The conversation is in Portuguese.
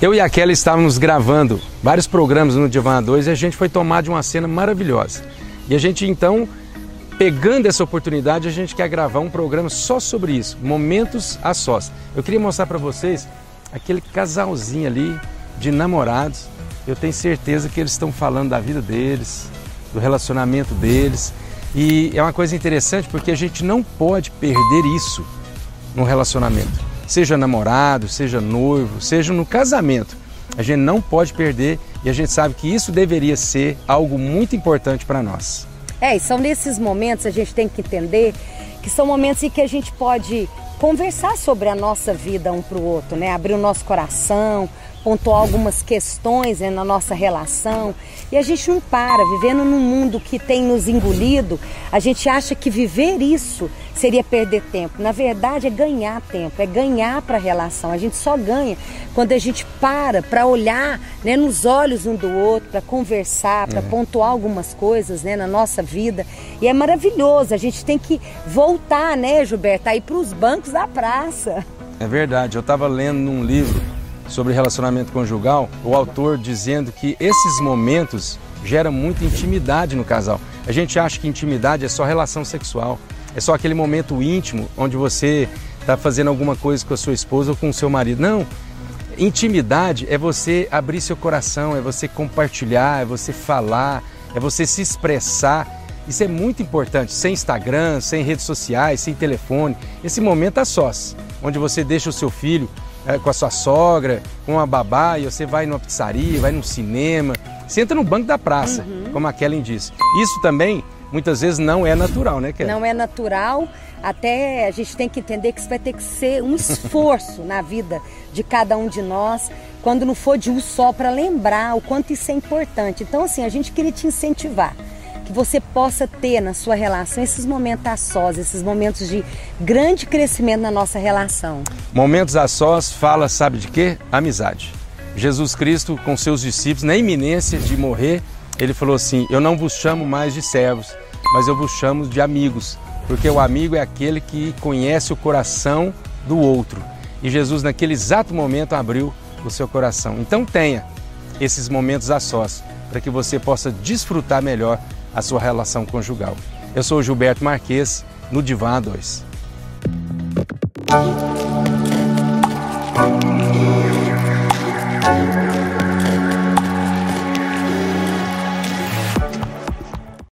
Eu e a Kelly estávamos gravando vários programas no Divan 2 e a gente foi tomar de uma cena maravilhosa. E a gente então, pegando essa oportunidade, a gente quer gravar um programa só sobre isso, momentos a sós. Eu queria mostrar para vocês aquele casalzinho ali de namorados. Eu tenho certeza que eles estão falando da vida deles, do relacionamento deles. E é uma coisa interessante porque a gente não pode perder isso no relacionamento seja namorado, seja noivo, seja no casamento. A gente não pode perder e a gente sabe que isso deveria ser algo muito importante para nós. É, e são nesses momentos a gente tem que entender que são momentos em que a gente pode conversar sobre a nossa vida um para o outro, né? Abrir o nosso coração, pontuar algumas questões né, na nossa relação. E a gente não para, vivendo num mundo que tem nos engolido, a gente acha que viver isso seria perder tempo. Na verdade, é ganhar tempo, é ganhar para a relação. A gente só ganha quando a gente para para olhar né, nos olhos um do outro, para conversar, para uhum. pontuar algumas coisas né, na nossa vida. E é maravilhoso, a gente tem que voltar, né, Gilberto, aí para os bancos da praça. É verdade, eu estava lendo num livro sobre relacionamento conjugal, o autor dizendo que esses momentos geram muita intimidade no casal. A gente acha que intimidade é só relação sexual, é só aquele momento íntimo onde você está fazendo alguma coisa com a sua esposa ou com o seu marido. Não. Intimidade é você abrir seu coração, é você compartilhar, é você falar, é você se expressar. Isso é muito importante, sem Instagram, sem redes sociais, sem telefone. Esse momento a sós, onde você deixa o seu filho é, com a sua sogra, com a babá, e você vai numa pizzaria, vai num cinema, senta no banco da praça, uhum. como a Kellen disse. Isso também muitas vezes não é natural, né, Kellen? Não é natural, até a gente tem que entender que isso vai ter que ser um esforço na vida de cada um de nós, quando não for de um só, para lembrar o quanto isso é importante. Então, assim, a gente queria te incentivar que você possa ter na sua relação esses momentos a sós, esses momentos de grande crescimento na nossa relação. Momentos a sós fala, sabe de quê? Amizade. Jesus Cristo, com seus discípulos, na iminência de morrer, ele falou assim: Eu não vos chamo mais de servos, mas eu vos chamo de amigos, porque o amigo é aquele que conhece o coração do outro. E Jesus, naquele exato momento, abriu o seu coração. Então, tenha esses momentos a sós, para que você possa desfrutar melhor a sua relação conjugal. Eu sou Gilberto Marques, no Divã 2.